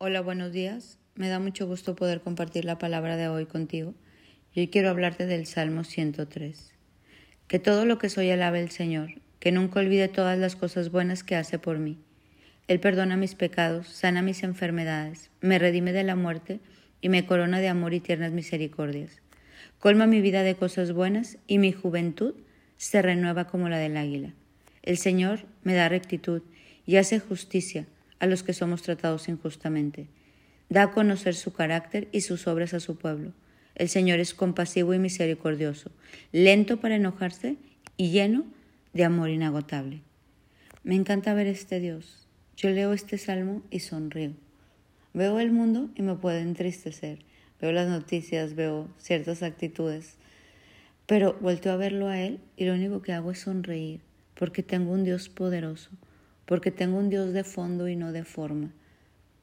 Hola, buenos días. Me da mucho gusto poder compartir la palabra de hoy contigo. Y hoy quiero hablarte del Salmo 103. Que todo lo que soy alabe el Señor, que nunca olvide todas las cosas buenas que hace por mí. Él perdona mis pecados, sana mis enfermedades, me redime de la muerte y me corona de amor y tiernas misericordias. Colma mi vida de cosas buenas y mi juventud se renueva como la del águila. El Señor me da rectitud y hace justicia a los que somos tratados injustamente. Da a conocer su carácter y sus obras a su pueblo. El Señor es compasivo y misericordioso, lento para enojarse y lleno de amor inagotable. Me encanta ver este Dios. Yo leo este salmo y sonrío. Veo el mundo y me puede entristecer. Veo las noticias, veo ciertas actitudes. Pero vuelto a verlo a Él y lo único que hago es sonreír, porque tengo un Dios poderoso, porque tengo un Dios de fondo y no de forma,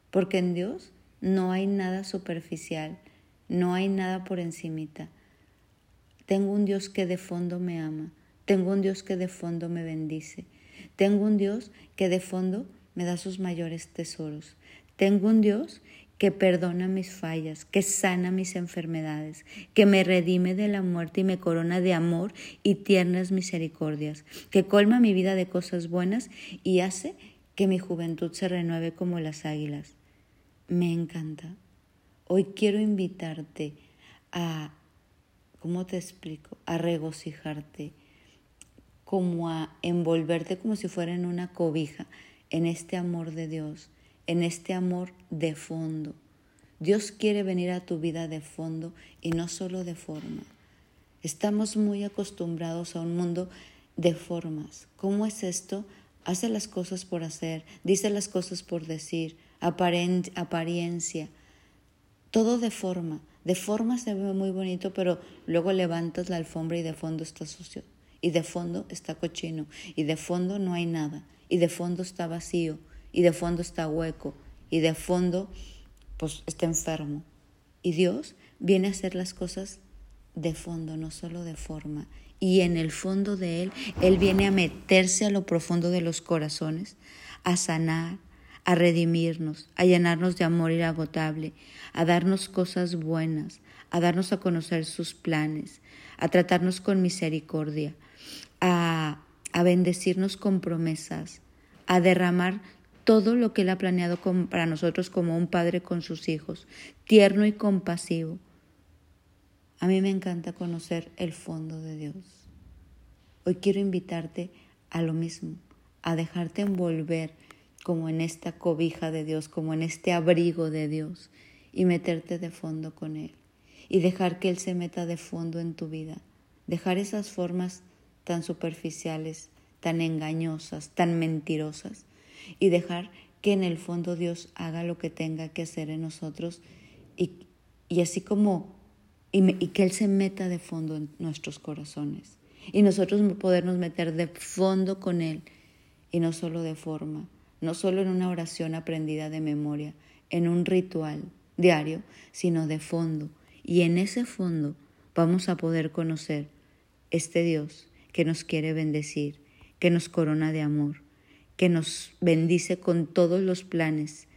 porque en Dios no hay nada superficial, no hay nada por encimita. Tengo un Dios que de fondo me ama, tengo un Dios que de fondo me bendice, tengo un Dios que de fondo me da sus mayores tesoros, tengo un Dios que perdona mis fallas, que sana mis enfermedades, que me redime de la muerte y me corona de amor y tiernas misericordias, que colma mi vida de cosas buenas y hace que mi juventud se renueve como las águilas. Me encanta. Hoy quiero invitarte a, ¿cómo te explico? A regocijarte, como a envolverte como si fuera en una cobija, en este amor de Dios en este amor de fondo. Dios quiere venir a tu vida de fondo y no solo de forma. Estamos muy acostumbrados a un mundo de formas. ¿Cómo es esto? Hace las cosas por hacer, dice las cosas por decir, apariencia, todo de forma. De forma se ve muy bonito, pero luego levantas la alfombra y de fondo está sucio, y de fondo está cochino, y de fondo no hay nada, y de fondo está vacío, y de fondo está hueco y de fondo pues está enfermo. Y Dios viene a hacer las cosas de fondo, no solo de forma. Y en el fondo de Él, Él viene a meterse a lo profundo de los corazones, a sanar, a redimirnos, a llenarnos de amor inagotable, a darnos cosas buenas, a darnos a conocer sus planes, a tratarnos con misericordia, a, a bendecirnos con promesas, a derramar todo lo que Él ha planeado para nosotros como un padre con sus hijos, tierno y compasivo. A mí me encanta conocer el fondo de Dios. Hoy quiero invitarte a lo mismo, a dejarte envolver como en esta cobija de Dios, como en este abrigo de Dios y meterte de fondo con Él y dejar que Él se meta de fondo en tu vida, dejar esas formas tan superficiales, tan engañosas, tan mentirosas y dejar que en el fondo Dios haga lo que tenga que hacer en nosotros y, y así como y, y, que Él se meta de fondo en nuestros corazones y nosotros podernos meter de fondo con Él y no solo de forma, no solo en una oración aprendida de memoria, en un ritual diario, sino de fondo. Y en ese fondo vamos a poder conocer este Dios que nos quiere bendecir, que nos corona de amor, que nos bendice con todos los planes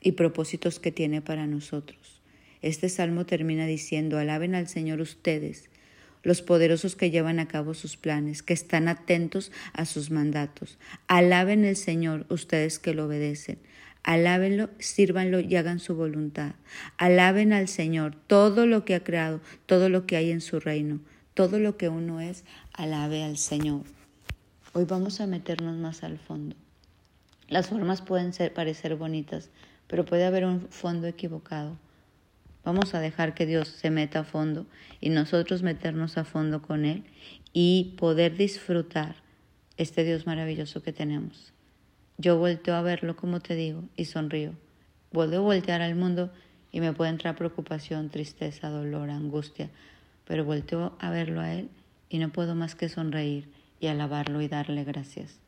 y propósitos que tiene para nosotros. Este salmo termina diciendo, alaben al Señor ustedes, los poderosos que llevan a cabo sus planes, que están atentos a sus mandatos. Alaben al Señor ustedes que lo obedecen. Alábenlo, sírvanlo y hagan su voluntad. Alaben al Señor todo lo que ha creado, todo lo que hay en su reino, todo lo que uno es, alabe al Señor. Hoy vamos a meternos más al fondo. Las formas pueden ser, parecer bonitas, pero puede haber un fondo equivocado. Vamos a dejar que Dios se meta a fondo y nosotros meternos a fondo con Él y poder disfrutar este Dios maravilloso que tenemos. Yo vuelto a verlo, como te digo, y sonrío. Vuelvo a voltear al mundo y me puede entrar preocupación, tristeza, dolor, angustia, pero vuelto a verlo a Él y no puedo más que sonreír alabarlo y darle gracias.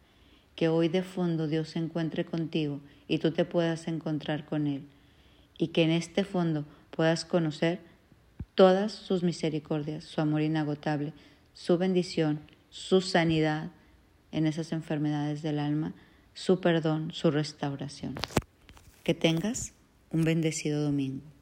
Que hoy de fondo Dios se encuentre contigo y tú te puedas encontrar con Él. Y que en este fondo puedas conocer todas sus misericordias, su amor inagotable, su bendición, su sanidad en esas enfermedades del alma, su perdón, su restauración. Que tengas un bendecido domingo.